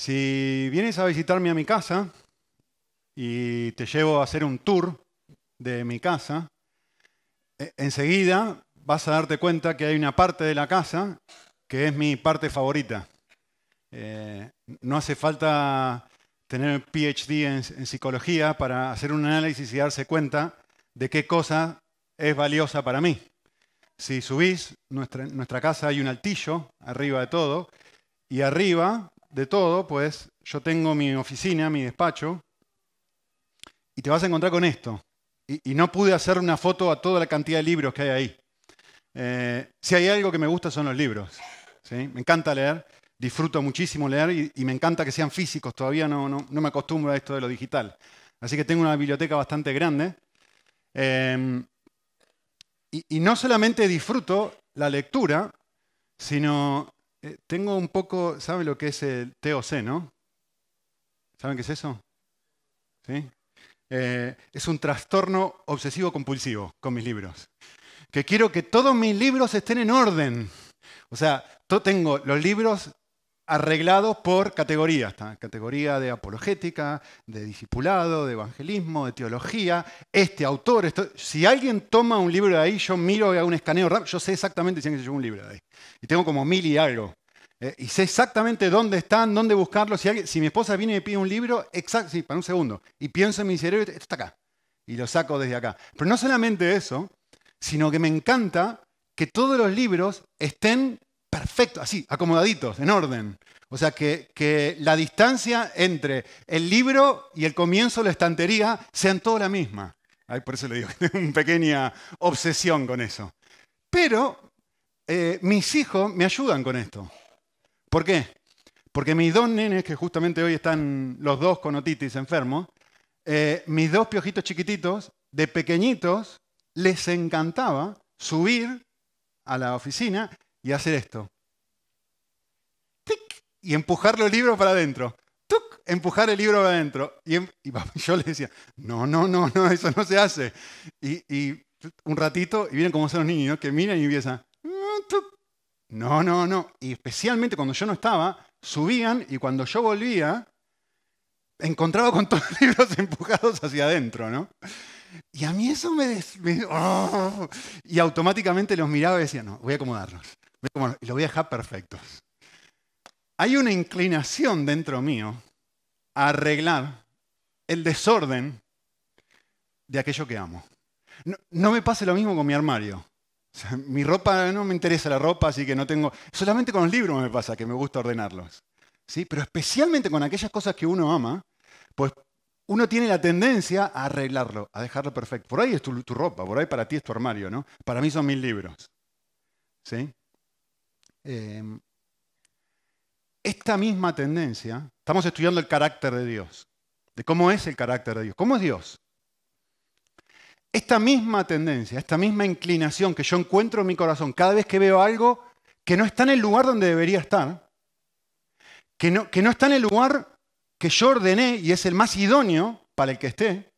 Si vienes a visitarme a mi casa y te llevo a hacer un tour de mi casa, e- enseguida vas a darte cuenta que hay una parte de la casa que es mi parte favorita. Eh, no hace falta tener PhD en, psicología para hacer un análisis y darse cuenta de qué cosa es valiosa para mí. Si subís, nuestra, nuestra casa hay un altillo arriba de todo, y arriba de todo, pues yo tengo mi oficina, mi despacho, y te vas a encontrar con esto. Y, no pude hacer una foto a toda la cantidad de libros que hay ahí. Eh, si hay algo que me gusta son los libros. ¿sí? Me encanta leer, disfruto muchísimo leer y, me encanta que sean físicos. Todavía no, no, me acostumbro a esto de lo digital. Así que tengo una biblioteca bastante grande. Y, y, no solamente disfruto la lectura, sino eh, tengo un poco, ¿saben lo que es el TOC, no? ¿Saben qué es eso? ¿Sí? Eh, es un trastorno obsesivo compulsivo con mis libros. Que quiero que todos mis libros estén en orden. O sea, tengo los libros arreglados por categorías. Categoría de apologética, de discipulado, de evangelismo, de teología. Este autor, si alguien toma un libro de ahí, yo miro y hago un escaneo rápido, yo sé exactamente si alguien se llevó un libro de ahí. Y tengo como mil y algo. Eh, y sé exactamente dónde están, dónde buscarlo. Si mi esposa viene y me pide un libro, exacto, sí, para un segundo, y pienso en mi cerebro, esto está acá. Y lo saco desde acá. Pero no solamente eso, sino que me encanta que todos los libros estén perfectos, así, acomodaditos, en orden. O sea, que, que, la distancia entre el libro y el comienzo de la estantería sean toda la misma. Ay, por eso le digo, tengo una pequeña obsesión con eso. Pero eh, mis hijos me ayudan con esto. ¿Por qué? Porque mis dos nenes, que justamente hoy están los dos con otitis enfermos, eh, mis dos piojitos chiquititos, de pequeñitos, les encantaba subir a la oficina y hacer esto. ¡Tic! Y empujar los libros para adentro. ¡Tuc! Empujar el libro para adentro. Y, y, yo les decía, no, no, no, no, eso no se hace. Y, un ratito, y vienen como son los niños, que miran y empiezan, ¡Tuc! no, no, no. Y especialmente cuando yo no estaba, subían y cuando yo volvía, encontraba con todos los libros empujados hacia adentro, ¿no? Y a mí eso me... me oh, y automáticamente los miraba y decía, no, voy a acomodarlos. Y los voy a dejar perfectos. Hay una inclinación dentro mío a arreglar el desorden de aquello que amo. No, me pase lo mismo con mi armario. O mi ropa, no me interesa la ropa, así que no tengo... Solamente con los libros me pasa que me gusta ordenarlos. ¿sí? Pero especialmente con aquellas cosas que uno ama, pues uno tiene la tendencia a arreglarlo, a dejarlo perfecto. Por ahí es tu, tu, ropa, por ahí para ti es tu armario, ¿no? Para mí son mis libros. ¿Sí? Eh, esta misma tendencia, estamos estudiando el carácter de Dios, de cómo es el carácter de Dios, cómo es Dios. Esta misma tendencia, esta misma inclinación que yo encuentro en mi corazón cada vez que veo algo que no está en el lugar donde debería estar, que no, que no está en el lugar que yo ordené y es el más idóneo para el que esté,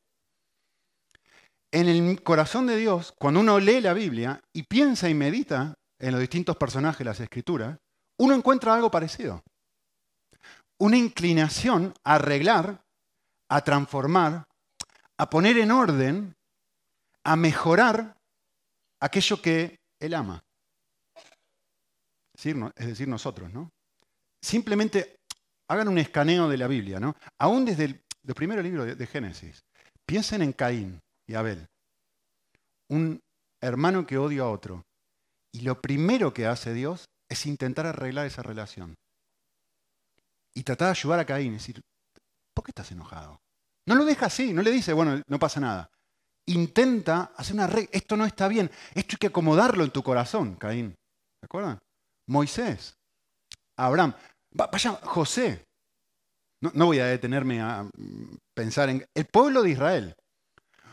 en el corazón de Dios, cuando uno lee la Biblia y piensa y medita en los distintos personajes de las Escrituras, uno encuentra algo parecido. Una inclinación a arreglar, a transformar, a poner en orden, a mejorar aquello que Él ama. Es decir, nosotros, ¿no? Simplemente hagan un escaneo de la Biblia, ¿no? Aún desde el, primer libro de Génesis. Piensen en Caín y Abel. Un hermano que odia a otro. Y lo primero que hace Dios es intentar arreglar esa relación. Y tratar de ayudar a Caín. Es decir, ¿por qué estás enojado? No lo deja así, no le dice, bueno, no pasa nada. Intenta hacer una regla. Esto no está bien. Esto hay que acomodarlo en tu corazón, Caín. ¿Se acuerdan? Moisés, Abraham. Vaya, José. No, no, voy a detenerme a pensar en el pueblo de Israel.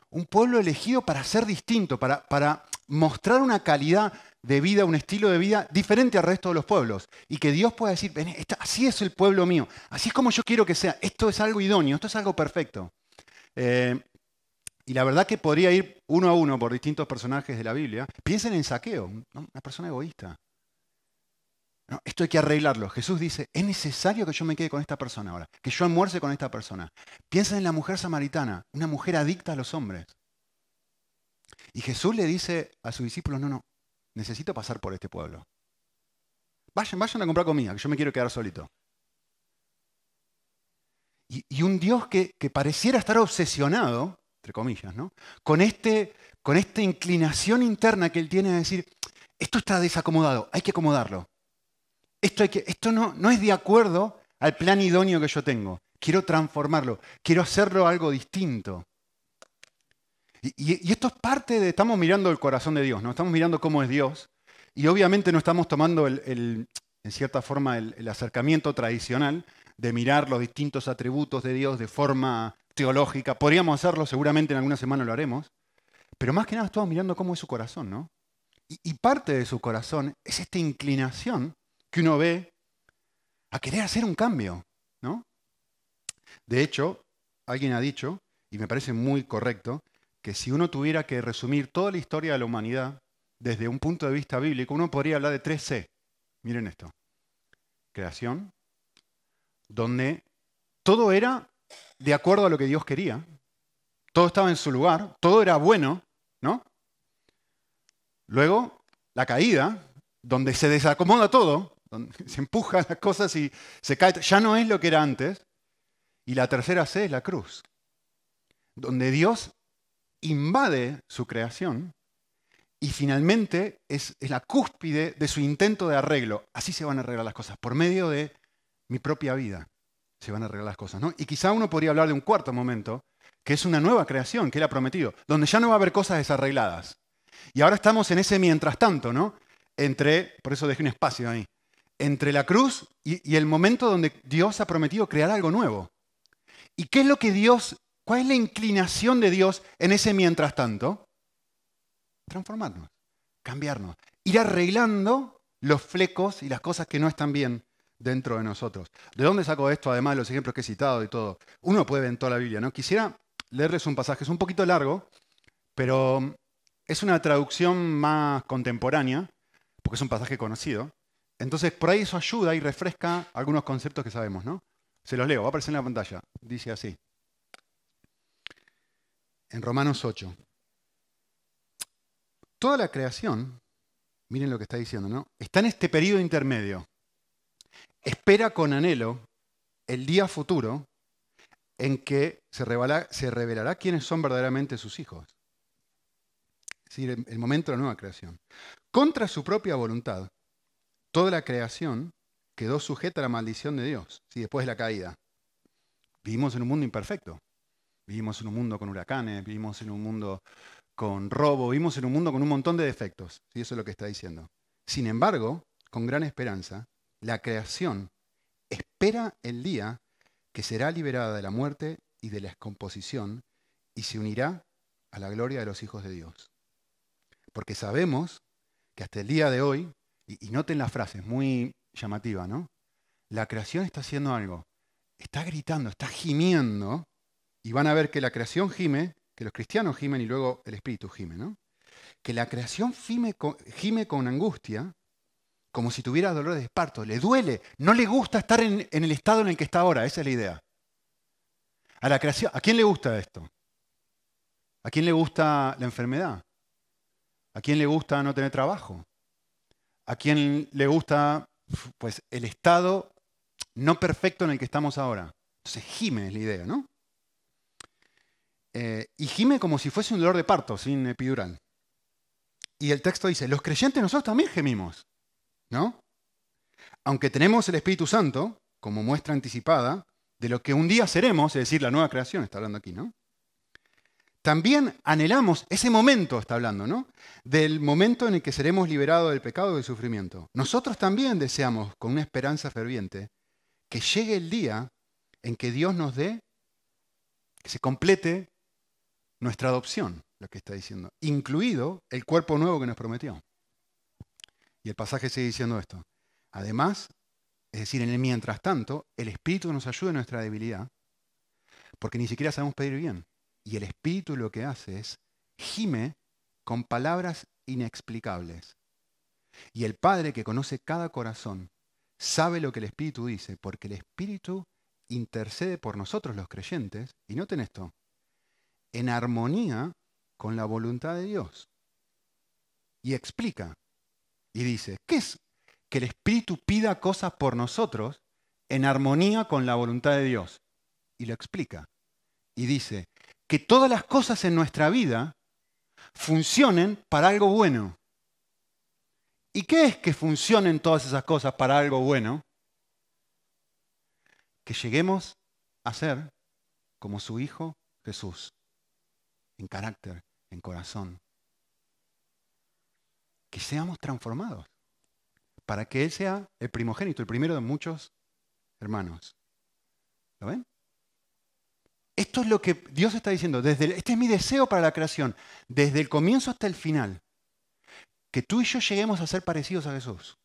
Un pueblo elegido para ser distinto, para, para mostrar una calidad de vida, un estilo de vida diferente al resto de los pueblos. Y que Dios pueda decir, así es el pueblo mío, así es como yo quiero que sea. Esto es algo idóneo, esto es algo perfecto. Eh, y la verdad que podría ir uno a uno por distintos personajes de la Biblia. Piensen en Saqueo, ¿no? una persona egoísta. Esto hay que arreglarlo. Jesús dice, es necesario que yo me quede con esta persona ahora, que yo almuerce con esta persona. Piensa en la mujer samaritana, una mujer adicta a los hombres. Y Jesús le dice a sus discípulos, no, no, necesito pasar por este pueblo. Vayan, vayan a comprar comida, que yo me quiero quedar solito. Y, un Dios que, pareciera estar obsesionado, entre comillas, ¿no? con, este, con esta inclinación interna que él tiene a decir, esto está desacomodado, hay que acomodarlo. Esto, esto no, no es de acuerdo al plan idóneo que yo tengo. Quiero transformarlo, quiero hacerlo algo distinto. Y, esto es parte de, estamos mirando el corazón de Dios, ¿no? Estamos mirando cómo es Dios. Y obviamente no estamos tomando, el, en cierta forma, el, acercamiento tradicional de mirar los distintos atributos de Dios de forma teológica. Podríamos hacerlo, seguramente en alguna semana lo haremos. Pero más que nada estamos mirando cómo es su corazón, ¿no? Y, parte de su corazón es esta inclinación que uno ve a querer hacer un cambio, ¿no? De hecho, alguien ha dicho, y me parece muy correcto, que si uno tuviera que resumir toda la historia de la humanidad desde un punto de vista bíblico, uno podría hablar de tres C. Miren esto. Creación, donde todo era de acuerdo a lo que Dios quería, todo estaba en su lugar, todo era bueno, ¿no? Luego, la caída, donde se desacomoda todo, donde se empujan las cosas y se cae, ya no es lo que era antes. Y la tercera C es la cruz, donde Dios invade su creación y finalmente es, la cúspide de su intento de arreglo. Así se van a arreglar las cosas, por medio de mi propia vida se van a arreglar las cosas. ¿no? Y quizá uno podría hablar de un cuarto momento, que es una nueva creación que él ha prometido, donde ya no va a haber cosas desarregladas. Y ahora estamos en ese mientras tanto, ¿no? Entre, por eso dejé un espacio ahí, entre la cruz y, y el momento donde Dios ha prometido crear algo nuevo. ¿Y qué es lo que Dios ¿Cuál es la inclinación de Dios en ese mientras tanto? Transformarnos, cambiarnos, ir arreglando los flecos y las cosas que no están bien dentro de nosotros. ¿De dónde saco esto? Además de los ejemplos que he citado y todo. Uno puede ver en toda la Biblia, ¿no? Quisiera leerles un pasaje, es un poquito largo, pero es una traducción más contemporánea, porque es un pasaje conocido. Entonces, por ahí eso ayuda y refresca algunos conceptos que sabemos, ¿no? Se los leo, va a aparecer en la pantalla. Dice así en Romanos 8. Toda la creación, miren lo que está diciendo, ¿no? Está en este periodo intermedio. Espera con anhelo el día futuro en que se revelará, quiénes son verdaderamente sus hijos. Es decir, el momento de la nueva creación. Contra su propia voluntad, toda la creación quedó sujeta a la maldición de Dios, ¿sí? después de la caída. Vivimos en un mundo imperfecto. Vivimos en un mundo con huracanes, vivimos en un mundo con robo, vivimos en un mundo con un montón de defectos. Y Eso es lo que está diciendo. Sin embargo, con gran esperanza, la creación espera el día que será liberada de la muerte y de la descomposición y se unirá a la gloria de los hijos de Dios. Porque sabemos que hasta el día de hoy, y, y noten la frase, es muy llamativa, ¿no? La creación está haciendo algo, está gritando, está gimiendo y van a ver que la creación gime, que los cristianos gimen y luego el Espíritu gime, ¿no? Que la creación gime con, angustia, como si tuviera dolor de esparto, le duele, no le gusta estar en, en el estado en el que está ahora, esa es la idea. A la creación, ¿a quién le gusta esto? ¿A quién le gusta la enfermedad? ¿A quién le gusta no tener trabajo? ¿A quién le gusta pues, el estado no perfecto en el que estamos ahora? Entonces gime es la idea, ¿no? Eh, y gime como si fuese un dolor de parto, sin epidural. Y el texto dice, los creyentes nosotros también gemimos, ¿no? Aunque tenemos el Espíritu Santo como muestra anticipada de lo que un día seremos, es decir, la nueva creación, está hablando aquí, ¿no? También anhelamos ese momento, está hablando, ¿no? Del momento en el que seremos liberados del pecado y del sufrimiento. Nosotros también deseamos, con una esperanza ferviente, que llegue el día en que Dios nos dé, que se complete nuestra adopción, lo que está diciendo, incluido el cuerpo nuevo que nos prometió. Y el pasaje sigue diciendo esto. Además, es decir, en el mientras tanto, el Espíritu nos ayuda en nuestra debilidad, porque ni siquiera sabemos pedir bien. Y el Espíritu lo que hace es gime con palabras inexplicables. Y el Padre que conoce cada corazón sabe lo que el Espíritu dice, porque el Espíritu intercede por nosotros los creyentes, y noten esto, en armonía con la voluntad de Dios. Y explica, y dice, ¿qué es que el Espíritu pida cosas por nosotros en armonía con la voluntad de Dios? Y lo explica. Y dice, que todas las cosas en nuestra vida funcionen para algo bueno. ¿Y qué es que funcionen todas esas cosas para algo bueno? Que lleguemos a ser como su Hijo Jesús, en carácter, en corazón. Que seamos transformados para que Él sea el primogénito, el primero de muchos hermanos. ¿Lo ven? Esto es lo que Dios está diciendo. Desde este es mi deseo para la creación, desde el comienzo hasta el final que tú y yo lleguemos a ser parecidos a Jesús.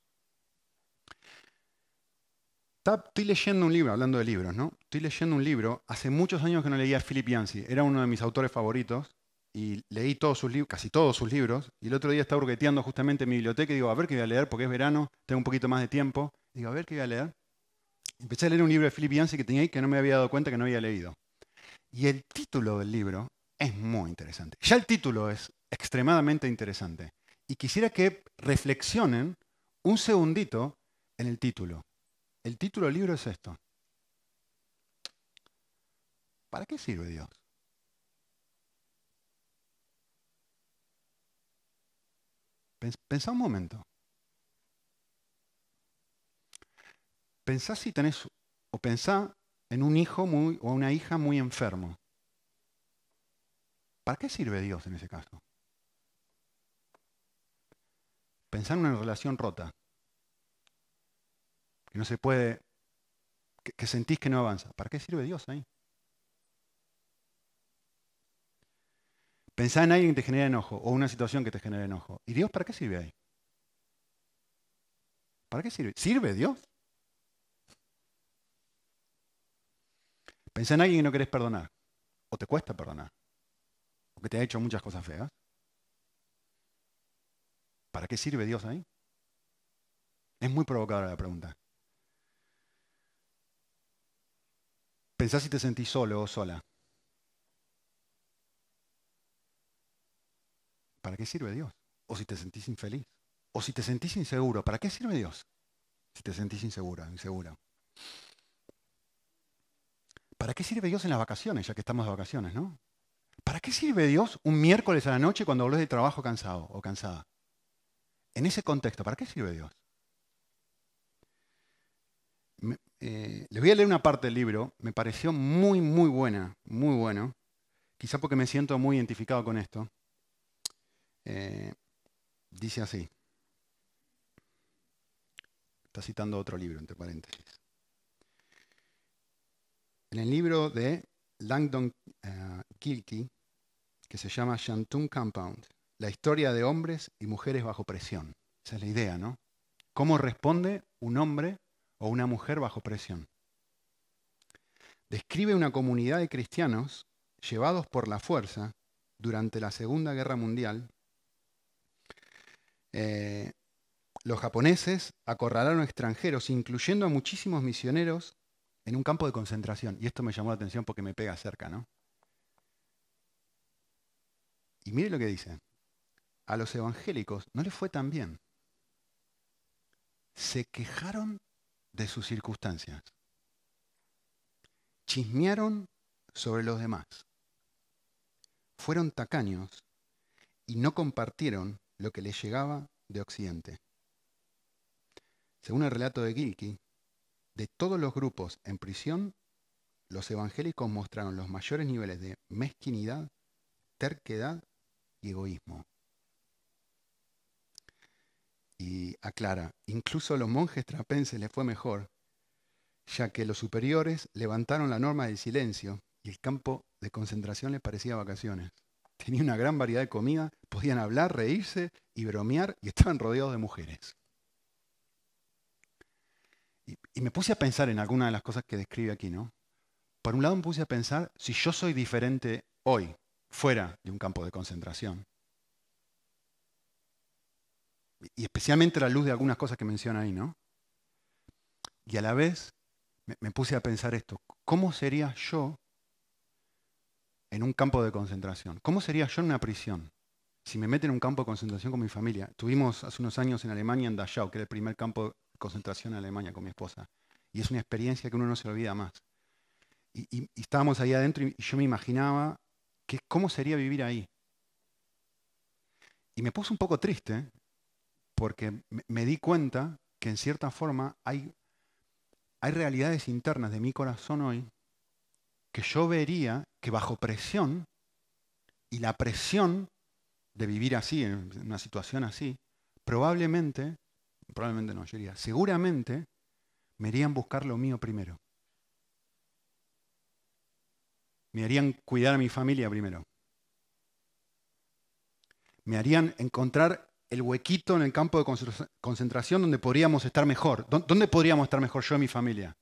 Estoy leyendo un libro, hablando de libros, ¿no? Estoy leyendo un libro, hace muchos años que no leía a Philip Yancey, era uno de mis autores favoritos, y leí todos sus libros, casi todos sus libros, y el otro día estaba burgueteando justamente en mi biblioteca y digo, a ver qué voy a leer, porque es verano, tengo un poquito más de tiempo, digo, a ver qué voy a leer. Empecé a leer un libro de Philip Yancey que tenía ahí que no me había dado cuenta que no había leído. Y el título del libro es muy interesante. Ya el título es extremadamente interesante. Y quisiera que reflexionen un segundito en el título. El título del libro es esto. ¿Para qué sirve Dios? Pensá un momento. Pensá si tenés, o pensá en un hijo muy, o una hija muy enfermo. ¿Para qué sirve Dios en ese caso? Pensar en una relación rota, que no se puede, que, sentís que no avanza. ¿Para qué sirve Dios ahí? Pensar en alguien que te genera enojo o una situación que te genera enojo. ¿Y Dios para qué sirve ahí? ¿Para qué sirve? ¿Sirve Dios? Pensá en alguien que no querés perdonar o te cuesta perdonar o que te ha hecho muchas cosas feas. ¿Para qué sirve Dios ahí? Es muy provocadora la pregunta. Pensá si te sentís solo o sola. ¿Para qué sirve Dios? O si te sentís infeliz. O si te sentís inseguro. ¿Para qué sirve Dios? Si te sentís insegura, insegura. ¿Para qué sirve Dios en las vacaciones, ya que estamos de vacaciones, no? ¿Para qué sirve Dios un miércoles a la noche cuando volvés de trabajo cansado o cansada? En ese contexto, ¿para qué sirve Dios? Eh, les voy a leer una parte del libro, me pareció muy, muy buena, muy bueno, quizá porque me siento muy identificado con esto. Eh, dice así, está citando otro libro, entre paréntesis. En el libro de Langdon uh, Gilkey, que se llama Shantung Compound, la historia de hombres y mujeres bajo presión. Esa es la idea, ¿no? ¿Cómo responde un hombre o una mujer bajo presión? Describe una comunidad de cristianos llevados por la fuerza durante la Segunda Guerra Mundial. Eh, los japoneses acorralaron extranjeros, incluyendo a muchísimos misioneros, en un campo de concentración. Y esto me llamó la atención porque me pega cerca, ¿no? Y mire lo que dice a los evangélicos no les fue tan bien. Se quejaron de sus circunstancias. Chismearon sobre los demás. Fueron tacaños y no compartieron lo que les llegaba de Occidente. Según el relato de Gilkey, de todos los grupos en prisión, los evangélicos mostraron los mayores niveles de mezquinidad, terquedad y egoísmo y aclara, incluso a los monjes trapenses les fue mejor, ya que los superiores levantaron la norma del silencio y el campo de concentración les parecía vacaciones. Tenía una gran variedad de comida, podían hablar, reírse y bromear y estaban rodeados de mujeres. Y, y me puse a pensar en alguna de las cosas que describe aquí, ¿no? Por un lado me puse a pensar si yo soy diferente hoy, fuera de un campo de concentración, y especialmente a la luz de algunas cosas que menciona ahí, ¿no? Y a la vez me, puse a pensar esto, ¿cómo sería yo en un campo de concentración? ¿Cómo sería yo en una prisión? Si me meten en un campo de concentración con mi familia. Tuvimos hace unos años en Alemania, en Dachau, que era el primer campo de concentración en Alemania con mi esposa. Y es una experiencia que uno no se olvida más. Y, estábamos ahí adentro y yo me imaginaba que, cómo sería vivir ahí. Y me puse un poco triste porque me di cuenta que en cierta forma hay, hay realidades internas de mi corazón hoy que yo vería que bajo presión y la presión de vivir así, en una situación así, probablemente, probablemente no, yo diría, seguramente me harían buscar lo mío primero. Me harían cuidar a mi familia primero. Me harían encontrar el huequito en el campo de concentración donde podríamos estar mejor. ¿Dónde podríamos estar mejor yo y mi familia?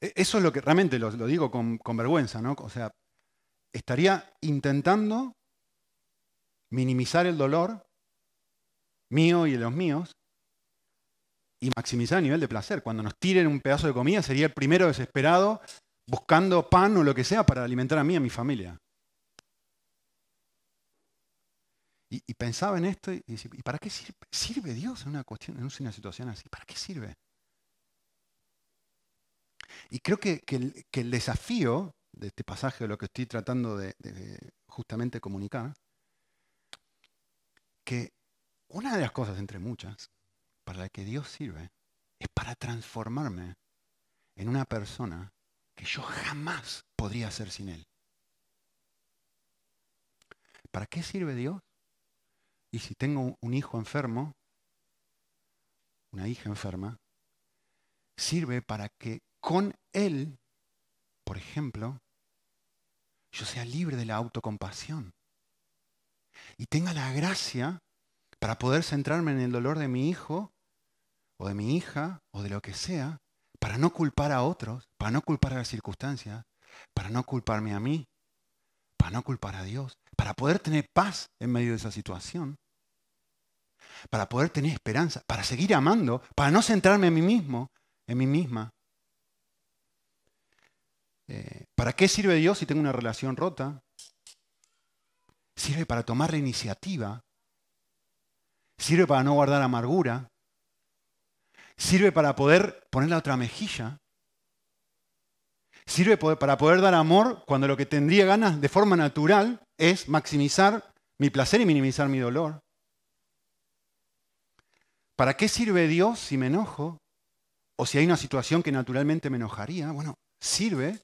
E, eso es lo que realmente lo, digo con, con, vergüenza, ¿no? O sea, estaría intentando minimizar el dolor mío y de los míos y maximizar el nivel de placer. Cuando nos tiren un pedazo de comida sería el primero desesperado buscando pan o lo que sea para alimentar a mí y a mi familia. Y, pensaba en esto y, decía, ¿y para qué sirve, Dios en una, cuestión, en una situación así? ¿Para qué sirve? Y creo que, el, desafío de este pasaje, de lo que estoy tratando de, justamente comunicar, que una de las cosas entre muchas para la que Dios sirve es para transformarme en una persona que yo jamás podría ser sin Él. ¿Para qué sirve Dios? Y si tengo un hijo enfermo, una hija enferma, sirve para que con él, por ejemplo, yo sea libre de la autocompasión y tenga la gracia para poder centrarme en el dolor de mi hijo o de mi hija o de lo que sea, para no culpar a otros, para no culpar a las circunstancias, para no culparme a mí, para no culpar a Dios, para poder tener paz en medio de esa situación, para poder tener esperanza, para seguir amando, para no centrarme en mí mismo, en mí misma. Eh, ¿Para qué sirve Dios si tengo una relación rota? Sirve para tomar la iniciativa. Sirve para no guardar amargura. Sirve para poder poner la otra mejilla. Sirve para poder dar amor cuando lo que tendría ganas de forma natural es maximizar mi placer y minimizar mi dolor. ¿Para qué sirve Dios si me enojo? O si hay una situación que naturalmente me enojaría. Bueno, sirve.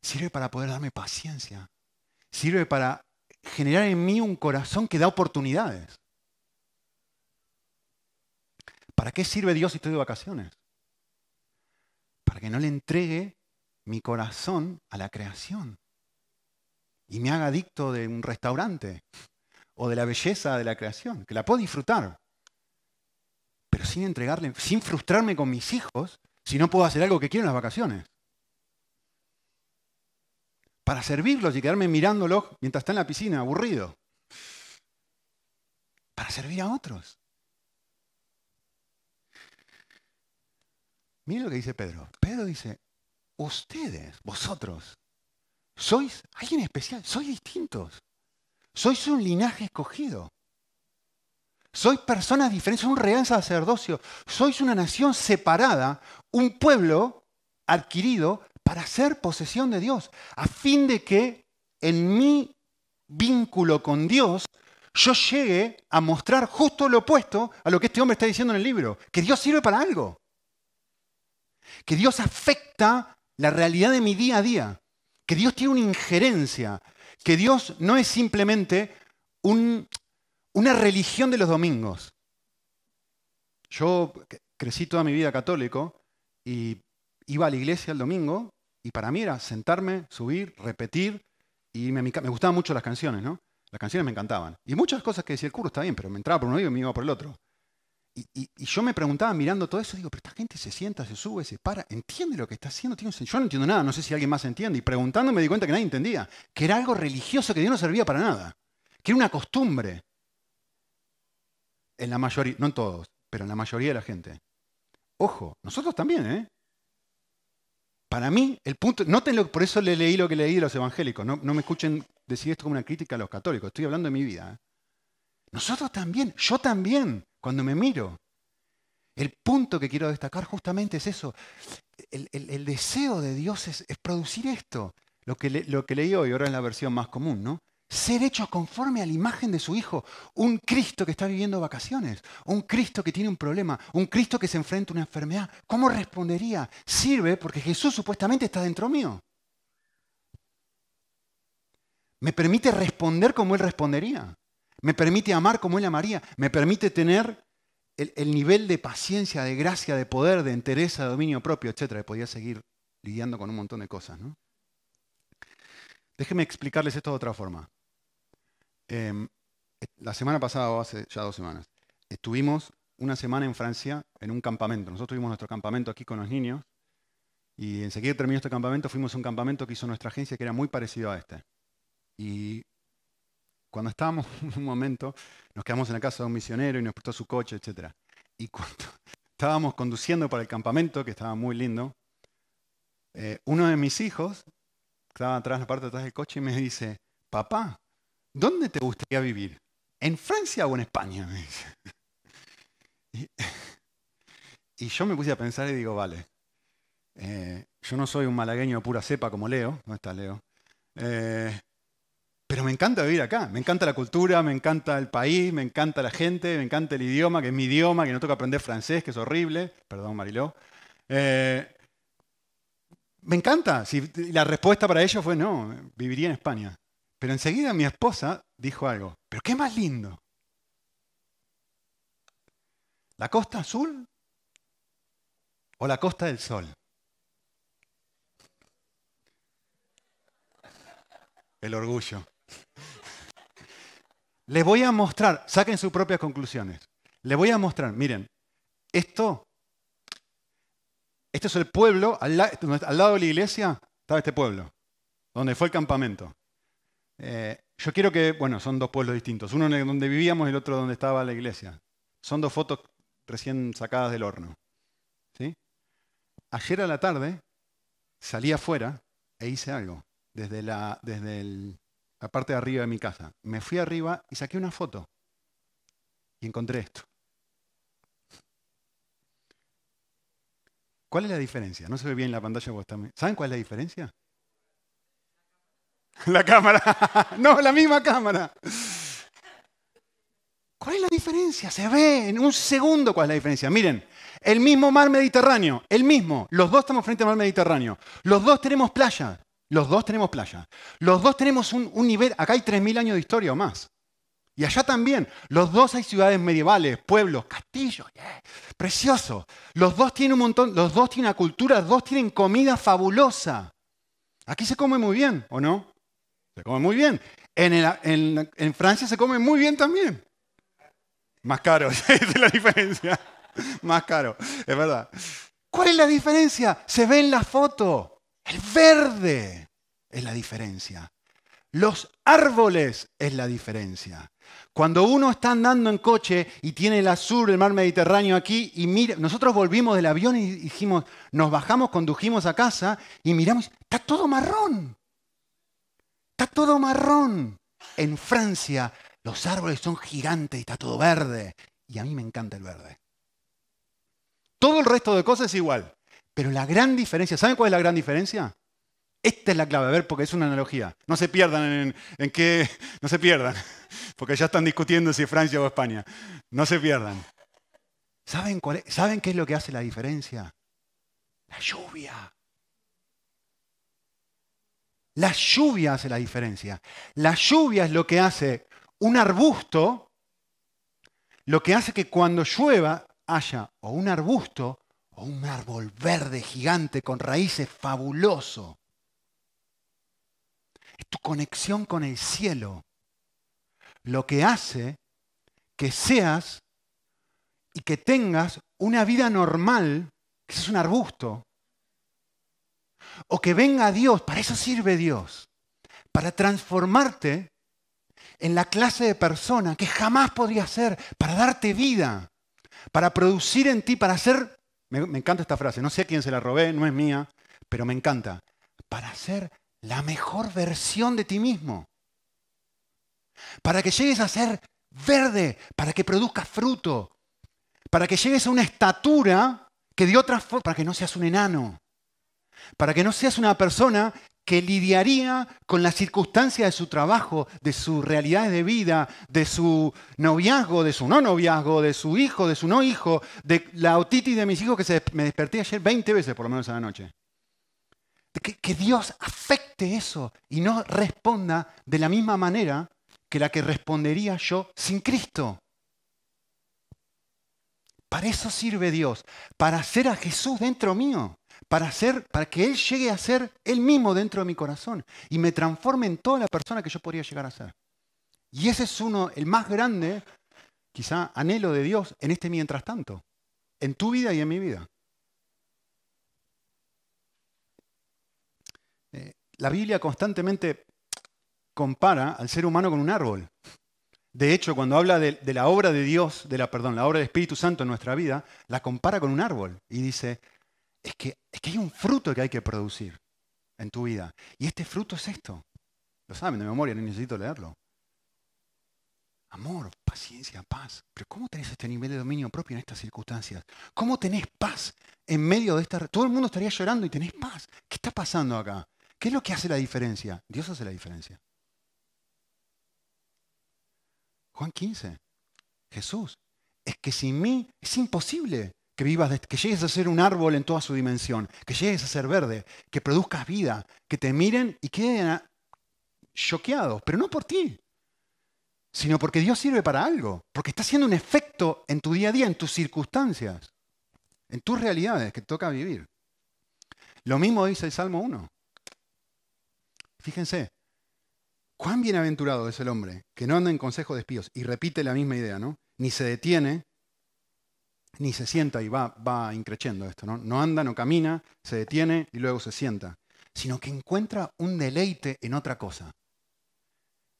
Sirve para poder darme paciencia. Sirve para generar en mí un corazón que da oportunidades. ¿Para qué sirve Dios si estoy de vacaciones? Para que no le entregue mi corazón a la creación y me haga adicto de un restaurante o de la belleza de la creación, que la puedo disfrutar, pero sin entregarle, sin frustrarme con mis hijos si no puedo hacer algo que quiero en las vacaciones. Para servirlos y quedarme mirándolos mientras está en la piscina, aburrido. Para servir a otros. Miren lo que dice Pedro. Pedro dice, ustedes, vosotros, sois alguien especial, sois distintos. Sois un linaje escogido. Sois personas diferentes, sois un real sacerdocio. Sois una nación separada, un pueblo adquirido para ser posesión de Dios, a fin de que en mi vínculo con Dios yo llegue a mostrar justo lo opuesto a lo que este hombre está diciendo en el libro, que Dios sirve para algo que Dios afecta la realidad de mi día a día, que Dios tiene una injerencia, que Dios no es simplemente una religión de los domingos. Yo crecí toda mi vida católico y iba a la iglesia el domingo y para mí era sentarme, subir, repetir y me, gustaban mucho las canciones, ¿no? Las canciones me encantaban. Y muchas cosas que decía el curro está bien, pero me entraba por un oído y me iba por el otro. Y, yo me preguntaba mirando todo eso, digo, pero esta gente se sienta, se sube, se para, ¿entiende lo que está haciendo? Yo no entiendo nada, no sé si alguien más entiende. Y preguntando me di cuenta que nadie entendía, que era algo religioso que Dios no servía para nada, que era una costumbre. En la mayoría, no en todos, pero en la mayoría de la gente. Ojo, nosotros también, ¿eh? Para mí, el punto, nótenlo, por eso le leí lo que leí de los evangélicos, no, me escuchen decir esto como una crítica a los católicos, estoy hablando de mi vida. ¿eh? Nosotros también, yo también, cuando me miro. El punto que quiero destacar justamente es eso. El, deseo de Dios es, producir esto. Lo que, leí hoy, ahora es la versión más común, ¿no? ser hecho conforme a la imagen de su Hijo. Un Cristo que está viviendo vacaciones, un Cristo que tiene un problema, un Cristo que se enfrenta a una enfermedad. ¿Cómo respondería? Sirve porque Jesús supuestamente está dentro mío. Me permite responder como Él respondería. Me permite amar como Él amaría. Me permite tener el, nivel de paciencia, de gracia, de poder, de entereza, de dominio propio, etc. Podía seguir lidiando con un montón de cosas. Déjenme explicarles esto de otra forma. Em, la semana pasada, o hace ya dos semanas, estuvimos una semana en Francia en un campamento. Nosotros tuvimos nuestro campamento aquí con los niños y enseguida terminó este campamento, fuimos a un campamento que hizo nuestra agencia que era muy parecido a este. Y cuando estábamos en un momento, nos quedamos en la casa de un misionero y nos prestó su coche, etc. Y cuando estábamos conduciendo para el campamento, que estaba muy lindo, eh, uno de mis hijos estaba atrás, en la parte de atrás del coche y me dice, papá, ¿dónde te gustaría vivir? ¿En Francia o en España? Y, yo me puse a pensar y digo, vale, eh, yo no soy un malagueño de pura cepa como Leo, ¿dónde está Leo? Eh, pero me encanta vivir acá, me encanta la cultura, me encanta el país, me encanta la gente, me encanta el idioma, que es mi idioma, que no toca aprender francés, que es horrible, perdón Mariló. Eh, me encanta, si la respuesta para ellos fue no, viviría en España. Pero enseguida mi esposa dijo algo, pero qué más lindo. ¿La costa azul o la costa del sol? El orgullo. Les voy a mostrar, saquen sus propias conclusiones. Les voy a mostrar, miren, esto, esto es el pueblo, al, lado de la iglesia estaba este pueblo, donde fue el campamento. Eh, yo quiero que, bueno, son dos pueblos distintos, uno donde vivíamos y el otro donde estaba la iglesia. Son dos fotos recién sacadas del horno. ¿sí? Ayer a la tarde salí afuera e hice algo desde, la, desde la parte de arriba de mi casa. Me fui arriba y saqué una foto y encontré esto. ¿Cuál es la diferencia? No se ve bien la pantalla. ¿Saben cuál es la diferencia? La cámara. No, la misma cámara. ¿Cuál es la diferencia? Se ve en un segundo cuál es la diferencia. Miren, el mismo mar Mediterráneo, el mismo. Los dos estamos frente al mar Mediterráneo. Los dos tenemos playa. Los dos tenemos playa. Los dos tenemos un, nivel, acá hay 3.000 años de historia o más. Y allá también. Los dos hay ciudades medievales, pueblos, castillos. Precioso. Los dos tienen un montón, los dos tienen una cultura, los dos tienen comida fabulosa. Aquí se come muy bien, ¿o no? Se come muy bien. En, Francia se come muy bien también. Más caro, esa es la diferencia. Más caro, es verdad. ¿Cuál es la diferencia? Se ve en la foto. El verde es la diferencia. Los árboles es la diferencia. Cuando uno está andando en coche y tiene el azul, el mar Mediterráneo aquí, y mira, nosotros volvimos del avión y dijimos, nos bajamos, condujimos a casa y miramos, está todo marrón. Está todo marrón. En Francia los árboles son gigantes y está todo verde. Y a mí me encanta el verde. Todo el resto de cosas es igual. Pero la gran diferencia, ¿saben cuál es la gran diferencia? Esta es la clave, a ver, porque es una analogía. No se pierdan en, qué, no se pierdan, porque ya están discutiendo si es Francia o España. No se pierdan. ¿Saben, ¿Saben qué es lo que hace la diferencia? La lluvia. La lluvia hace la diferencia. La lluvia es lo que hace un arbusto, lo que hace que cuando llueva haya o un arbusto o un árbol verde gigante con raíces fabuloso. Tu conexión con el cielo lo que hace que seas y que tengas una vida normal, que es un arbusto, o que venga Dios, para eso sirve Dios, para transformarte en la clase de persona que jamás podría ser, para darte vida, para producir en ti, para hacer, me, encanta esta frase, no sé a quién se la robé, no es mía, pero me encanta, para ser la mejor versión de ti mismo. Para que llegues a ser verde, para que produzcas fruto, para que llegues a una estatura que de otra forma, para que no seas un enano, para que no seas una persona que lidiaría con las circunstancias de su trabajo, de sus realidades de vida, de su noviazgo, de su no noviazgo, de su hijo, de su no hijo, de la otitis de mis hijos que se, me desperté ayer 20 veces por lo menos a la noche. Que, Dios afecte eso y no responda de la misma manera que la que respondería yo sin Cristo. Para eso sirve Dios, para hacer a Jesús dentro mío para, para que Él llegue a ser Él mismo dentro de mi corazón y me transforme en toda la persona que yo podría llegar a ser. Y ese es uno, el más grande, quizá anhelo de Dios en este mientras tanto, en tu vida y en mi vida. Eh, la Biblia constantemente compara al ser humano con un árbol. De hecho, cuando habla de, la obra de Dios, de la, perdón, la obra del Espíritu Santo en nuestra vida, la compara con un árbol y dice, es que, es que hay un fruto que hay que producir en tu vida. Y este fruto es esto. Lo saben de memoria, no necesito leerlo. Amor, paciencia, paz. Pero ¿cómo tenés este nivel de dominio propio en estas circunstancias? ¿Cómo tenés paz en medio de esta... Todo el mundo estaría llorando y tenés paz. ¿Qué está pasando acá? ¿Qué es lo que hace la diferencia? Dios hace la diferencia. Juan 15. Jesús. Es que sin mí es imposible que vivas, que llegues a ser un árbol en toda su dimensión, que llegues a ser verde, que produzcas vida, que te miren y queden choqueados, pero no por ti, sino porque Dios sirve para algo, porque está haciendo un efecto en tu día a día, en tus circunstancias, en tus realidades que te toca vivir. Lo mismo dice el Salmo 1. Fíjense, cuán bienaventurado es el hombre que no anda en consejo de espíos y repite la misma idea, ¿no? Ni se detiene ni se sienta y va, va esto, ¿no? No anda, no camina, se detiene y luego se sienta, sino que encuentra un deleite en otra cosa.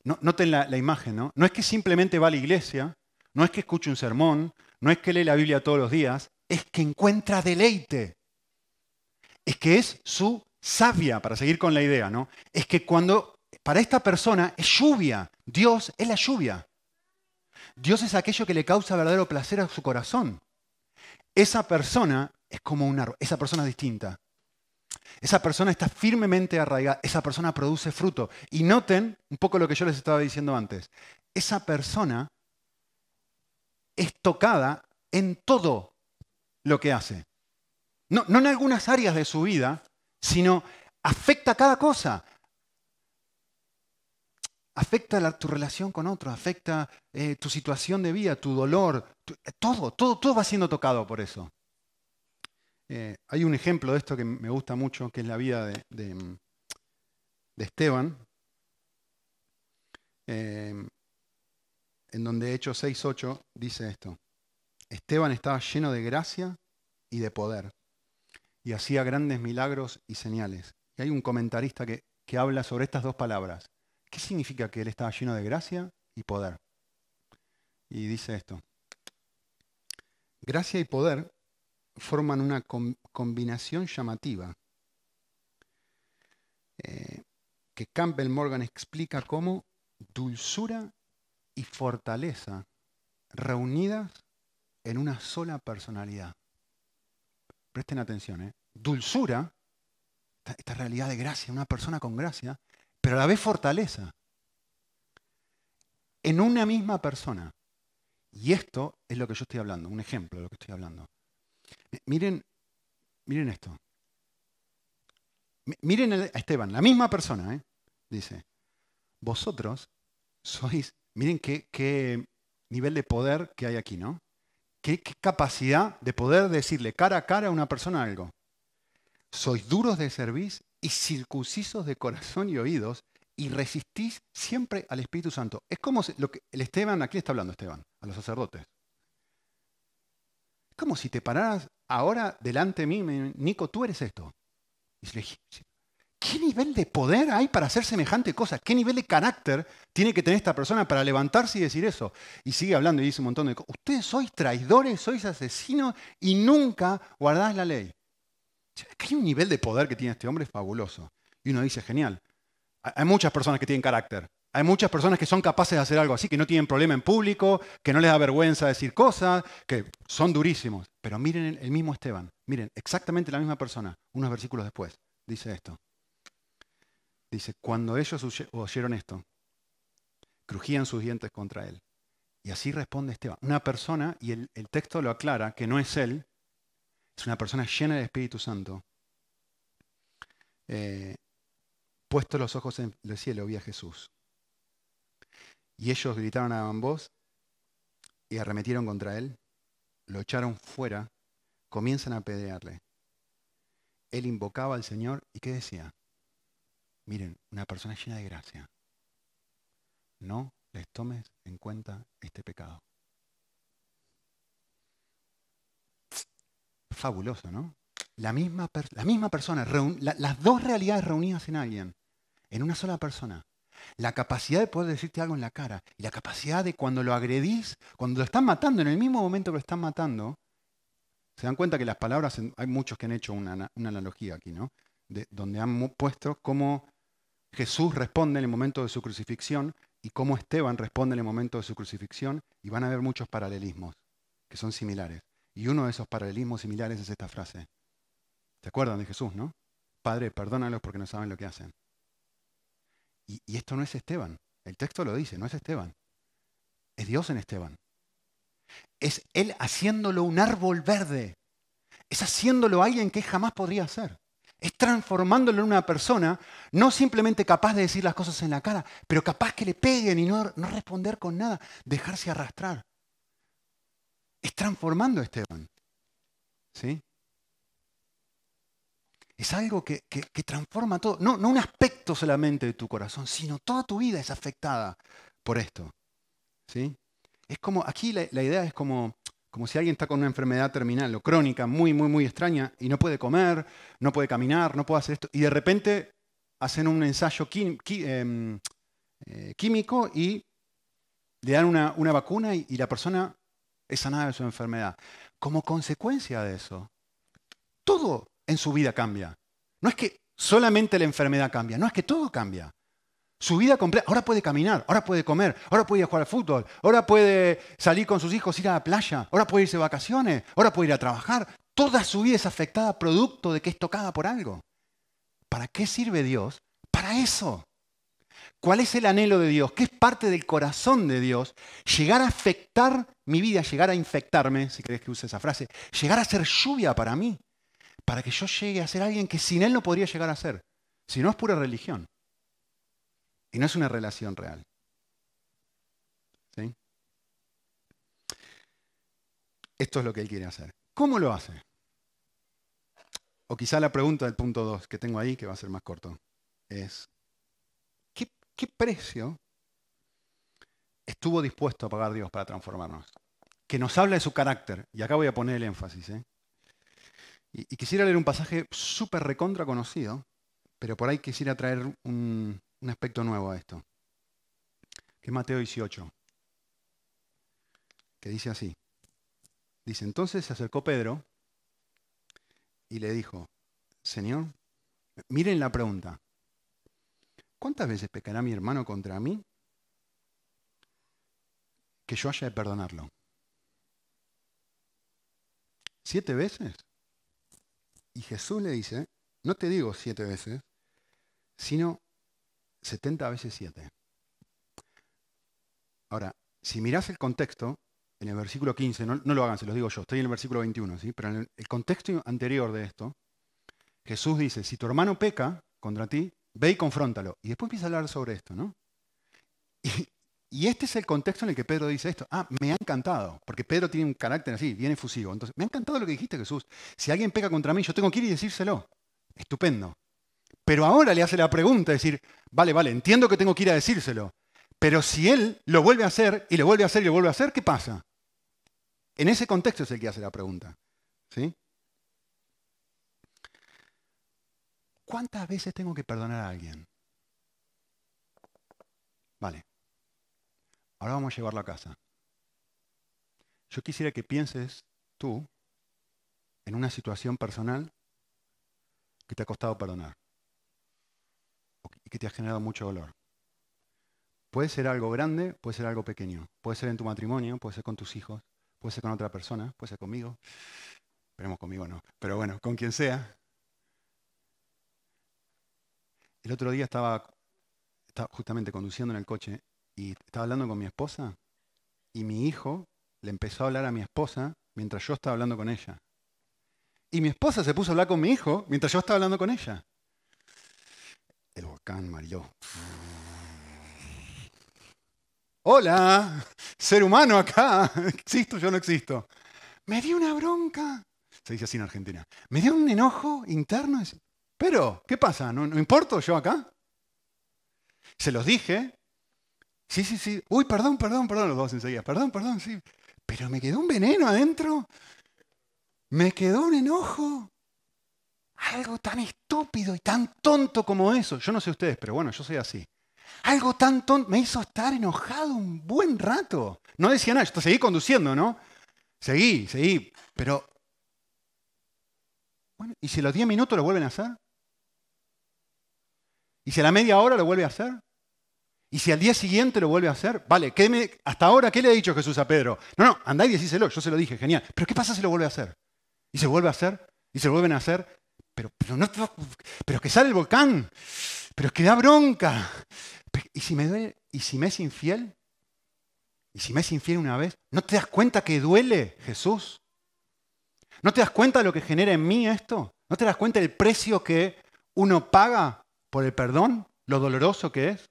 No, noten la, la imagen, ¿no? No es que simplemente va a la iglesia, no es que escuche un sermón, no es que lee la Biblia todos los días, es que encuentra deleite. Es que es su sabia, para seguir con la idea, ¿no? Es que cuando, para esta persona es lluvia, Dios es la lluvia. Dios es aquello que le causa verdadero placer a su corazón esa persona es como un árbol, esa persona es distinta. Esa persona está firmemente arraigada, esa persona produce fruto. Y noten un poco lo que yo les estaba diciendo antes. Esa persona es tocada en todo lo que hace. No, en algunas áreas de su vida, sino afecta a cada cosa. Afecta tu relación con otro, afecta eh, tu situación de vida, tu dolor, todo, todo, todo va siendo tocado por eso. Eh, hay un ejemplo de esto que me gusta mucho, que es la vida de, Esteban, eh, en donde Hechos 6.8 dice esto. Esteban estaba lleno de gracia y de poder, y hacía grandes milagros y señales. Y hay un comentarista que, que habla sobre estas dos palabras, ¿Qué significa que él estaba lleno de gracia y poder? Y dice esto. Gracia y poder forman una combinación llamativa eh, que Campbell Morgan explica como dulzura y fortaleza reunidas en una sola personalidad. Presten atención, ¿eh? Dulzura, esta realidad de gracia, una persona con gracia, pero a la vez fortaleza en una misma persona. Y esto es lo que yo estoy hablando, un ejemplo de lo que estoy hablando. Miren, miren esto. Miren a Esteban, la misma persona, ¿eh? dice, vosotros sois, miren qué, qué, nivel de poder que hay aquí, ¿no? Qué, capacidad de poder decirle cara a cara a una persona algo. Sois duros de servicio y circuncisos de corazón y oídos y resistís siempre al Espíritu Santo. Es como lo que el Esteban, ¿a quién está hablando Esteban? A los sacerdotes. Es como si te pararas ahora delante de mí, Nico, tú eres esto. ¿Qué nivel de poder hay para hacer semejante cosa? ¿Qué nivel de carácter tiene que tener esta persona para levantarse y decir eso? Y sigue hablando y dice un montón de cosas. Ustedes sois traidores, sois asesinos y nunca guardáis la ley. hay un nivel de poder que tiene este hombre fabuloso. Y uno dice, genial. Hay muchas personas que tienen carácter. Hay muchas personas que son capaces de hacer algo así, que no tienen problema en público, que no les da vergüenza decir cosas, que son durísimos. Pero miren el mismo Esteban, miren, exactamente la misma persona, unos versículos después, dice esto. Dice, cuando ellos oyeron esto, crujían sus dientes contra él. Y así responde Esteban. Una persona, y el, texto lo aclara, que no es él, es una persona llena del Espíritu Santo. Eh, puesto los ojos en el cielo, vi a Jesús. Y ellos gritaron a voz y arremetieron contra él, lo echaron fuera, comienzan a apedrearle. Él invocaba al Señor y ¿qué decía? Miren, una persona llena de gracia. No les tomes en cuenta este pecado. Fabuloso, ¿no? La misma, la misma persona, las dos realidades reunidas en alguien, en una sola persona. La capacidad de poder decirte algo en la cara y la capacidad de cuando lo agredís, cuando lo están matando, en el mismo momento que lo están matando, se dan cuenta que las palabras, hay muchos que han hecho una, analogía aquí, ¿no? De, donde han puesto cómo Jesús responde en el momento de su crucifixión y cómo Esteban responde en el momento de su crucifixión y van a haber muchos paralelismos que son similares. Y uno de esos paralelismos similares es esta frase. ¿Se acuerdan de Jesús, no? Padre, perdónalos porque no saben lo que hacen. Y, y esto no es Esteban. El texto lo dice, no es Esteban. Es Dios en Esteban. Es Él haciéndolo un árbol verde. Es haciéndolo alguien que jamás podría ser es transformándolo en una persona no simplemente capaz de decir las cosas en la cara, pero capaz que le peguen y no, responder con nada, dejarse arrastrar. Es transformando a Esteban. ¿Sí? Es algo que, transforma todo, no, no un aspecto solamente de tu corazón, sino toda tu vida es afectada por esto. ¿Sí? Es como, aquí la idea es como, como si alguien está con una enfermedad terminal o crónica muy, muy, muy extraña y no puede comer, no puede caminar, no puede hacer esto, y de repente hacen un ensayo em, eh, químico y le dan una, vacuna y, y la persona es sanada de su enfermedad. Como consecuencia de eso, todo en su vida cambia. No es que solamente la enfermedad cambia, no es que todo cambia. Su vida completa. Ahora puede caminar, ahora puede comer, ahora puede ir a jugar al fútbol, ahora puede salir con sus hijos, ir a la playa, ahora puede irse de vacaciones, ahora puede ir a trabajar. Toda su vida es afectada producto de que es tocada por algo. ¿Para qué sirve Dios? Para eso. ¿Cuál es el anhelo de Dios? ¿Qué es parte del corazón de Dios? Llegar a afectar mi vida, llegar a infectarme, si querés que use esa frase, llegar a ser lluvia para mí, para que yo llegue a ser alguien que sin Él no podría llegar a ser. Si no es pura religión. Y no es una relación real. ¿Sí? Esto es lo que él quiere hacer. ¿Cómo lo hace? O quizá la pregunta del punto 2 que tengo ahí, que va a ser más corto, es, ¿qué, precio estuvo dispuesto a pagar Dios para transformarnos? Que nos habla de su carácter. Y acá voy a poner el énfasis. ¿eh? Y, quisiera leer un pasaje súper recontra conocido, pero por ahí quisiera traer un, un aspecto nuevo a esto, que es Mateo 18, que dice así. Dice, entonces se acercó Pedro y le dijo, Señor, miren la pregunta, ¿cuántas veces pecará mi hermano contra mí que yo haya de perdonarlo? ¿Siete veces? Y Jesús le dice, no te digo siete veces, sino 70 veces 7. Ahora, si mirás el contexto, en el versículo 15, no, lo hagan, se los digo yo, estoy en el versículo 21, ¿sí? pero en el, contexto anterior de esto, Jesús dice, si tu hermano peca contra ti, ve y confróntalo. Y después empieza a hablar sobre esto, ¿no? Y, y, este es el contexto en el que Pedro dice esto. Ah, me ha encantado, porque Pedro tiene un carácter así, bien efusivo. Entonces, me ha encantado lo que dijiste, Jesús. Si alguien peca contra mí, yo tengo que ir y decírselo. Estupendo. Pero ahora le hace la pregunta, decir, vale, vale, entiendo que tengo que ir a decírselo, pero si él lo vuelve a hacer y lo vuelve a hacer y lo vuelve a hacer, ¿qué pasa? En ese contexto es el que hace la pregunta. ¿sí? ¿cuántas veces tengo que perdonar a alguien? Vale. Ahora vamos a llevarlo a casa. Yo quisiera que pienses tú en una situación personal que te ha costado perdonar que te ha generado mucho dolor. Puede ser algo grande, puede ser algo pequeño. Puede ser en tu matrimonio, puede ser con tus hijos, puede ser con otra persona, puede ser conmigo. Esperemos conmigo no, pero bueno, con quien sea. El otro día estaba, estaba justamente conduciendo en el coche y estaba hablando con mi esposa y mi hijo le empezó a hablar a mi esposa mientras yo estaba hablando con ella. Y mi esposa se puso a hablar con mi hijo mientras yo estaba hablando con ella. Volcán Mario. Hola, ser humano acá. ¿Existo? Yo no existo. Me dio una bronca. Se dice así en Argentina. Me dio un enojo interno. Pero, ¿qué pasa? ¿No, no importo yo acá? Se los dije. Sí, sí, sí. Uy, perdón, perdón, perdón, los dos enseguida. Perdón, perdón, sí. Pero me quedó un veneno adentro. Me quedó un enojo. Algo tan estúpido y tan tonto como eso. Yo no sé ustedes, pero bueno, yo soy así. Algo tan tonto me hizo estar enojado un buen rato. No decía nada, yo seguí conduciendo, ¿no? Seguí, seguí, pero... Bueno, ¿y si a los 10 minutos lo vuelven a hacer? ¿Y si a la media hora lo vuelve a hacer? ¿Y si al día siguiente lo vuelve a hacer? Vale, ¿qué me, hasta ahora, ¿qué le ha dicho Jesús a Pedro? No, no, andá y decíselo, yo se lo dije, genial. Pero ¿qué pasa si lo vuelve a hacer? ¿Y se vuelve a hacer? ¿Y se vuelven a hacer? Pero, pero, no, pero que sale el volcán, pero es que da bronca, ¿Y si me duele? ¿Y si me es infiel? ¿Y si me es infiel una vez? ¿No te das cuenta que duele, Jesús? ¿No te das cuenta de lo que genera en mí esto? ¿No te das cuenta del precio que uno paga por el perdón? ¿Lo doloroso que es?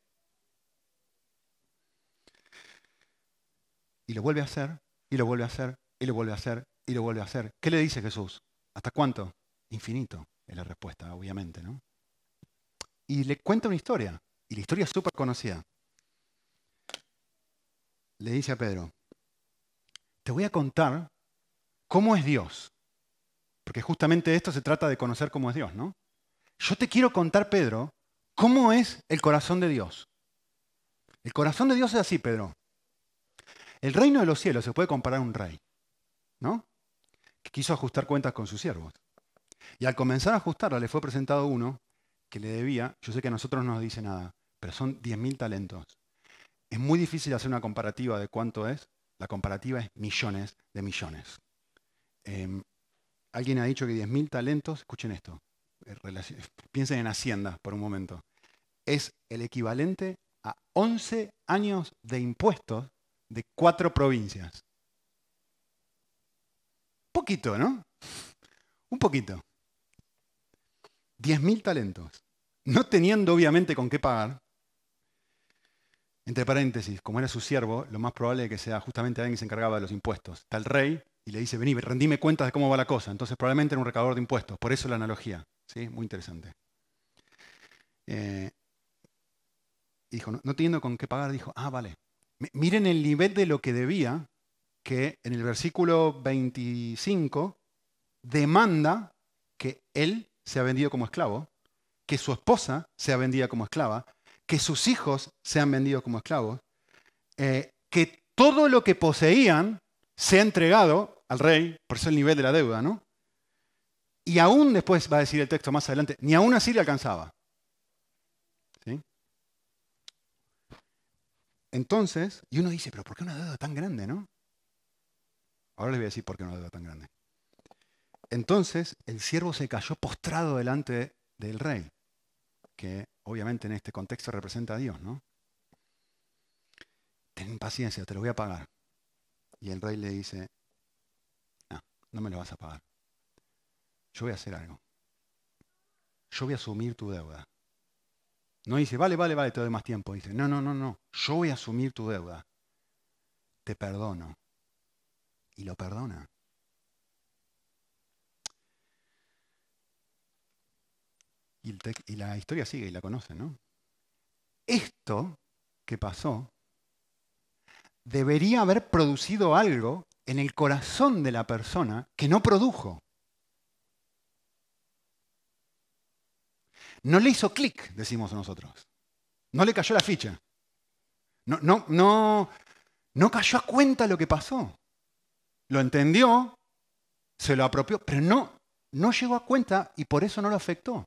Y lo vuelve a hacer, y lo vuelve a hacer, y lo vuelve a hacer, y lo vuelve a hacer. ¿Qué le dice Jesús? ¿Hasta cuánto? Infinito es la respuesta, obviamente, ¿no? Y le cuenta una historia. Y la historia es súper conocida. Le dice a Pedro, te voy a contar cómo es Dios. Porque justamente esto se trata de conocer cómo es Dios, ¿no? Yo te quiero contar, Pedro, cómo es el corazón de Dios. El corazón de Dios es así, Pedro. El reino de los cielos se puede comparar a un rey, ¿no? Que quiso ajustar cuentas con sus siervos. Y al comenzar a ajustarla, le fue presentado uno que le debía, yo sé que a nosotros no nos dice nada, pero son 10.000 talentos. Es muy difícil hacer una comparativa de cuánto es. La comparativa es millones de millones. Em, alguien ha dicho que 10.000 talentos, escuchen esto, eh, piensen en Hacienda por un momento, es el equivalente a 11 años de impuestos de cuatro provincias. Poquito, ¿no? Un poquito. 10.000 talentos. No teniendo obviamente con qué pagar, entre paréntesis, como era su siervo, lo más probable es que sea justamente alguien que se encargaba de los impuestos. Está el rey y le dice, vení, rendime cuentas de cómo va la cosa. Entonces probablemente era un recaudador de impuestos. Por eso la analogía. ¿sí? Muy interesante. Eh, dijo, no, no, teniendo con qué pagar, dijo, ah, vale. miren el nivel de lo que debía, que en el versículo 25 demanda que él sea vendido como esclavo, que su esposa sea vendida como esclava, que sus hijos sean vendidos como esclavos, eh, que todo lo que poseían sea entregado al rey, por eso el nivel de la deuda, ¿no? Y aún después va a decir el texto más adelante, ni aún así le alcanzaba. ¿Sí? Entonces, y uno dice, pero ¿por qué una deuda tan grande, no? Ahora les voy a decir por qué una deuda tan grande. Entonces, el siervo se cayó postrado delante del rey, que obviamente en este contexto representa a Dios, ¿no? Ten paciencia, te lo voy a pagar. Y el rey le dice, no, no me lo vas a pagar. Yo voy a hacer algo. Yo voy a asumir tu deuda. No dice, vale, vale, vale, te doy más tiempo. Dice, no, no, no, no. Yo voy a asumir tu deuda. Te perdono. Y lo perdona. Y, la historia sigue y la conocen, ¿no? Esto que pasó debería haber producido algo en el corazón de la persona que no produjo. No le hizo clic, decimos nosotros. No le cayó la ficha. No, no, no, no cayó a cuenta lo que pasó. Lo entendió, se lo apropió, pero no, no llegó a cuenta y por eso no lo afectó.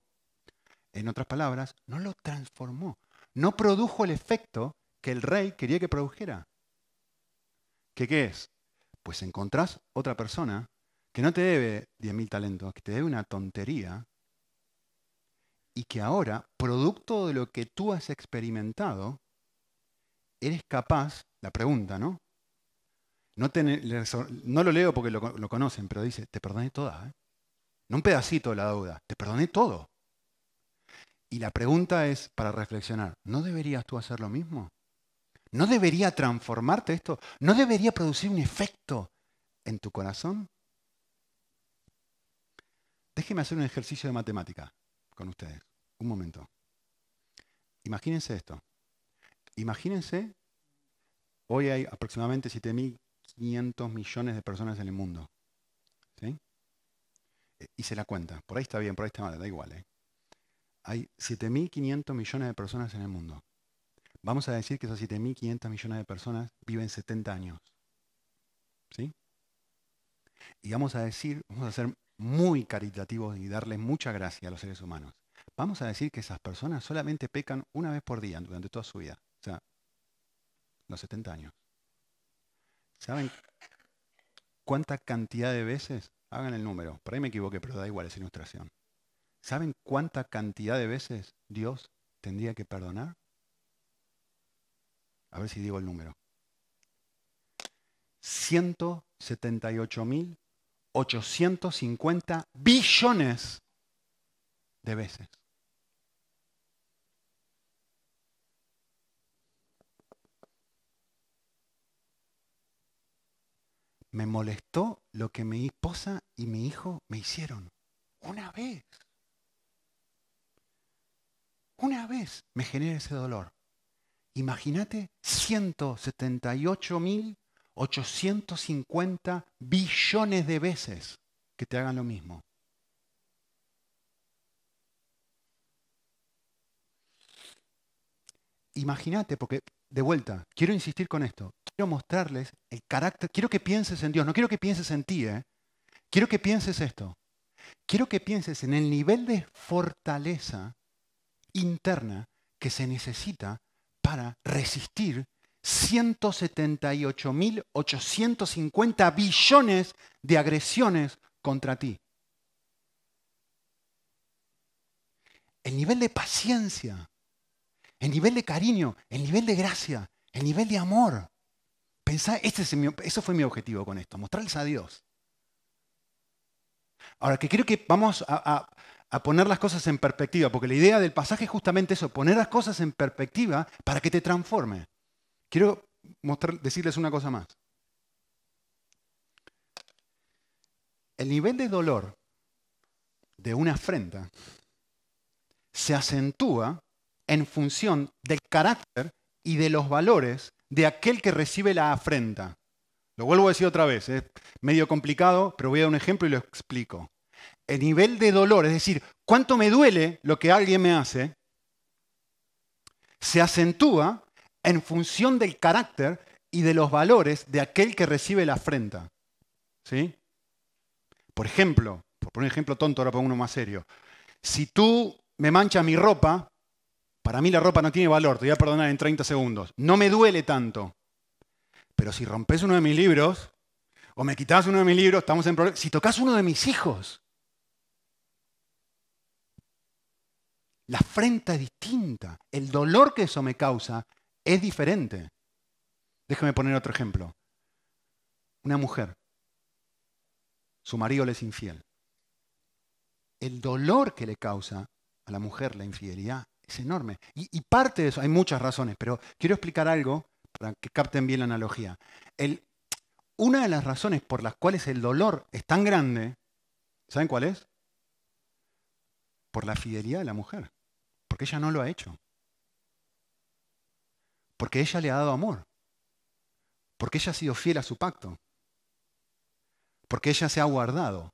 En otras palabras, no lo transformó. No produjo el efecto que el rey quería que produjera. ¿Qué, qué es? Pues encontrás otra persona que no te debe 10.000 talentos, que te debe una tontería y que ahora, producto de lo que tú has experimentado, eres capaz, la pregunta, ¿no? No, lo leo porque lo, conocen, pero dice, te perdoné toda. ¿eh? No un pedacito de la deuda, te perdoné todo. Y la pregunta es para reflexionar, ¿no deberías tú hacer lo mismo? ¿No debería transformarte esto? ¿No debería producir un efecto en tu corazón? Déjeme hacer un ejercicio de matemática con ustedes. Un momento. Imagínense esto. Imagínense, hoy hay aproximadamente 7.500 millones de personas en el mundo. ¿Sí? Hice la cuenta. Por ahí está bien, por ahí está mal, da igual. ¿eh? Hay 7.500 millones de personas en el mundo. Vamos a decir que esos 7.500 millones de personas viven 70 años. ¿Sí? Y vamos a decir, vamos a ser muy caritativos y darles mucha gracia a los seres humanos. Vamos a decir que esas personas solamente pecan una vez por día durante toda su vida. O sea, los 70 años. ¿Saben cuánta cantidad de veces? Hagan el número. Por ahí me equivoqué, pero da igual, es ilustración. ¿Saben cuánta cantidad de veces Dios tendría que perdonar? A ver si digo el número. 178.850 billones de veces. Me molestó lo que mi esposa y mi hijo me hicieron. Una vez. Una vez me genera ese dolor. Imagínate 178.850 billones de veces que te hagan lo mismo. Imagínate, porque de vuelta, quiero insistir con esto, quiero mostrarles el carácter, quiero que pienses en Dios, no quiero que pienses en ti, ¿eh? quiero que pienses esto, quiero que pienses en el nivel de fortaleza interna que se necesita para resistir 178.850 billones de agresiones contra ti. El nivel de paciencia, el nivel de cariño, el nivel de gracia, el nivel de amor. Pensá, este es eso fue mi objetivo con esto, mostrarles a Dios. Ahora, que creo que vamos a poner las cosas en perspectiva, porque la idea del pasaje es justamente eso, poner las cosas en perspectiva para que te transforme. Quiero decirles una cosa más. El nivel de dolor de una afrenta se acentúa en función del carácter y de los valores de aquel que recibe la afrenta. Lo vuelvo a decir otra vez, es medio complicado, pero voy a dar un ejemplo y lo explico el nivel de dolor, es decir, cuánto me duele lo que alguien me hace, se acentúa en función del carácter y de los valores de aquel que recibe la afrenta. ¿Sí? Por ejemplo, por un ejemplo tonto, ahora pongo uno más serio. Si tú me manchas mi ropa, para mí la ropa no tiene valor, te voy a perdonar en 30 segundos. No me duele tanto. Pero si rompes uno de mis libros, o me quitas uno de mis libros, estamos en problemas. Si tocas uno de mis hijos, La afrenta es distinta. El dolor que eso me causa es diferente. Déjame poner otro ejemplo. Una mujer. Su marido le es infiel. El dolor que le causa a la mujer la infidelidad es enorme. Y, parte de eso, hay muchas razones, pero quiero explicar algo para que capten bien la analogía. una de las razones por las cuales el dolor es tan grande, ¿saben cuál es? Por la fidelidad de la mujer. Porque ella no lo ha hecho. Porque ella le ha dado amor. Porque ella ha sido fiel a su pacto. Porque ella se ha guardado.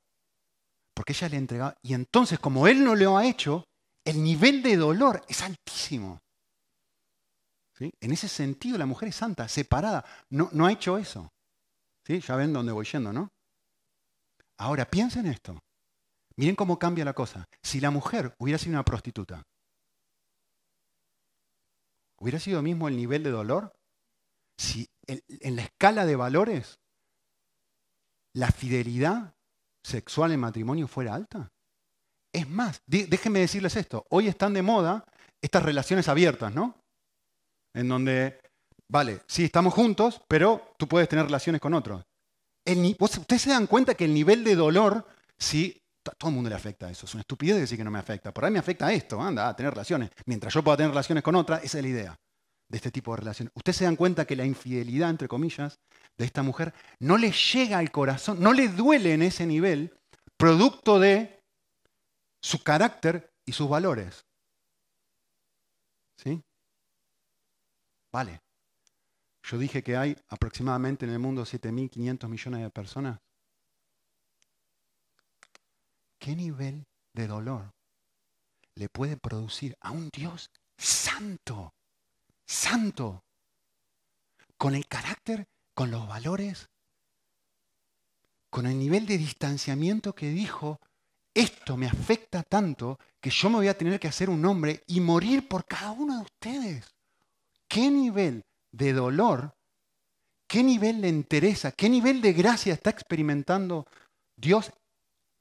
Porque ella le ha entregado. Y entonces, como él no lo ha hecho, El nivel de dolor es altísimo. En ese sentido, la mujer es santa, separada. No, no ha hecho eso. ¿Sí? Ya ven dónde voy yendo, ¿no? Ahora, piensen esto. Miren cómo cambia la cosa. Si la mujer hubiera sido una prostituta, ¿hubiera sido mismo el nivel de dolor? Si en la escala de valores la fidelidad sexual en matrimonio fuera alta. Es más, déjenme decirles esto, hoy están de moda estas relaciones abiertas, ¿no? En donde, vale, sí, estamos juntos, pero tú puedes tener relaciones con otros. Ustedes se dan cuenta que el nivel de dolor, sí, a todo el mundo le afecta eso. Es una estupidez decir que no me afecta. Por ahí me afecta esto, anda, a tener relaciones. Mientras yo pueda tener relaciones con otra, esa es la idea de este tipo de relaciones. Ustedes se dan cuenta que la infidelidad, entre comillas, de esta mujer no le llega al corazón, no le duele en ese nivel, producto de su carácter y sus valores. ¿Sí? Vale. Yo dije que hay aproximadamente en el mundo 7.500 millones de personas. ¿Qué nivel de dolor le puede producir a un Dios santo, santo, con el carácter, con los valores, con el nivel de distanciamiento que dijo, esto me afecta tanto que yo me voy a tener que hacer un hombre y morir por cada uno de ustedes? ¿Qué nivel de dolor, qué nivel de entereza, qué nivel de gracia está experimentando Dios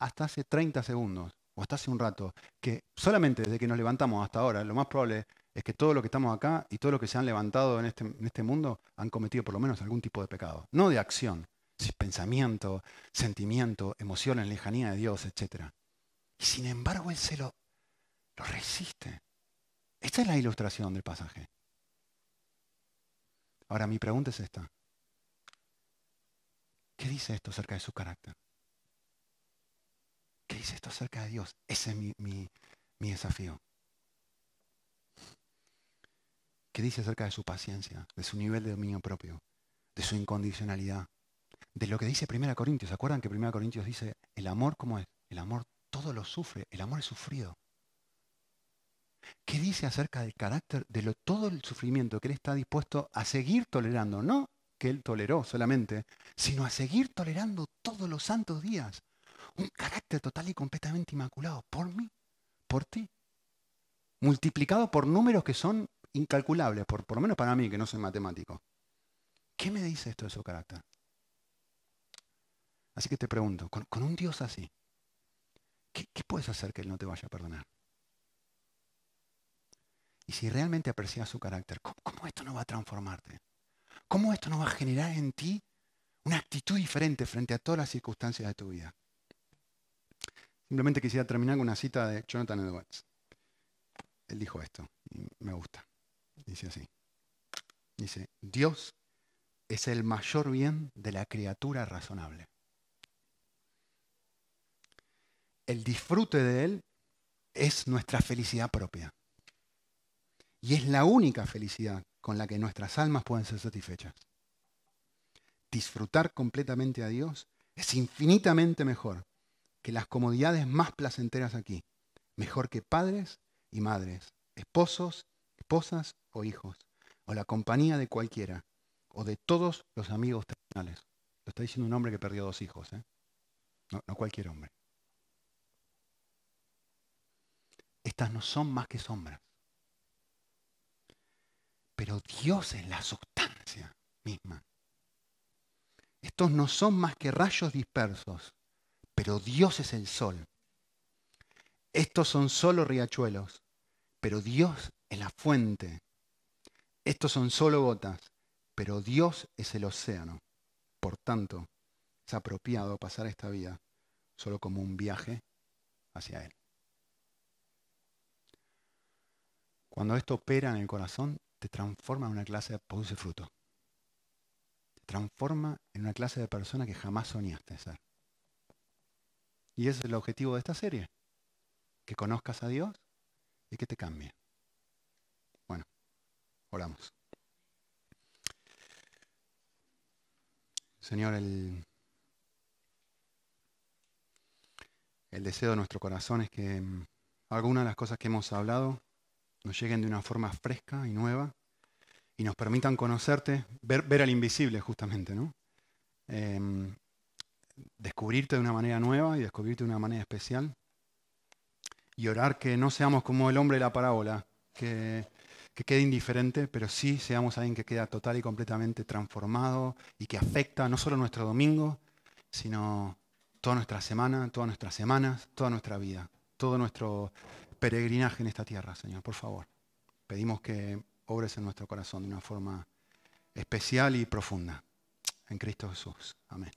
hasta hace 30 segundos o hasta hace un rato? Que solamente desde que nos levantamos hasta ahora, lo más probable es que todo lo que estamos acá y todo lo que se han levantado en este, en este mundo han cometido por lo menos algún tipo de pecado. No de acción, pensamiento, sentimiento, emoción en lejanía de Dios, etc. Y sin embargo Él se lo, lo resiste. Esta es la ilustración del pasaje. Ahora mi pregunta es esta. ¿Qué dice esto acerca de su carácter? ¿Qué dice esto acerca de Dios? Ese es mi, desafío. ¿Qué dice acerca de su paciencia, de su nivel de dominio propio, de su incondicionalidad? De lo que dice 1 Corintios. ¿Se acuerdan que 1 Corintios dice, el amor cómo es? El amor todo lo sufre, el amor es sufrido. ¿Qué dice acerca del carácter de lo, todo el sufrimiento que Él está dispuesto a seguir tolerando? No que Él toleró solamente, sino a seguir tolerando todos los santos días. Un carácter total y completamente inmaculado por mí, por ti. Multiplicado por números que son incalculables, por, por lo menos para mí, que no soy matemático. ¿Qué me dice esto de su carácter? Así que te pregunto, con, un Dios así, ¿qué, ¿qué puedes hacer que Él no te vaya a perdonar? Y si realmente aprecias su carácter, ¿cómo, esto no va a transformarte? ¿Cómo esto no va a generar en ti una actitud diferente frente a todas las circunstancias de tu vida? Simplemente quisiera terminar con una cita de Jonathan Edwards. Él dijo esto, y me gusta. Dice así. Dice, Dios es el mayor bien de la criatura razonable. El disfrute de Él es nuestra felicidad propia. Y es la única felicidad con la que nuestras almas pueden ser satisfechas. Disfrutar completamente a Dios es infinitamente mejor que las comodidades más placenteras aquí. Mejor que padres y madres, esposos, esposas o hijos, o la compañía de cualquiera, o de todos los amigos terrenales. Lo está diciendo un hombre que perdió dos hijos, ¿eh? no cualquier hombre. Estas no son más que sombras pero Dios es la sustancia misma. Estos no son más que rayos dispersos, pero Dios es el sol. Estos son solo riachuelos, pero Dios es la fuente. Estos son solo gotas, pero Dios es el océano. Por tanto, es apropiado pasar esta vida solo como un viaje hacia Él. Cuando esto opera en el corazón, te transforma en una clase de produce fruto. Te transforma en una clase de persona que jamás soñaste ser. Y ese es el objetivo de esta serie. Que conozcas a Dios y que te cambie. Bueno, oramos. Señor, el, el deseo de nuestro corazón es que mm, algunas de las cosas que hemos hablado nos lleguen de una forma fresca y nueva y nos permitan conocerte, ver, al invisible justamente, ¿no? Em, descubrirte de una manera nueva y descubrirte de una manera especial y orar que no seamos como el hombre de la parábola, que, que quede indiferente, pero sí seamos alguien que queda total y completamente transformado y que afecta no solo nuestro domingo, sino toda nuestra semana, todas nuestras semanas, toda nuestra vida, todo nuestro peregrinaje en esta tierra, Señor, por favor. Pedimos que obres en nuestro corazón de una forma especial y profunda. En Cristo Jesús. Amén.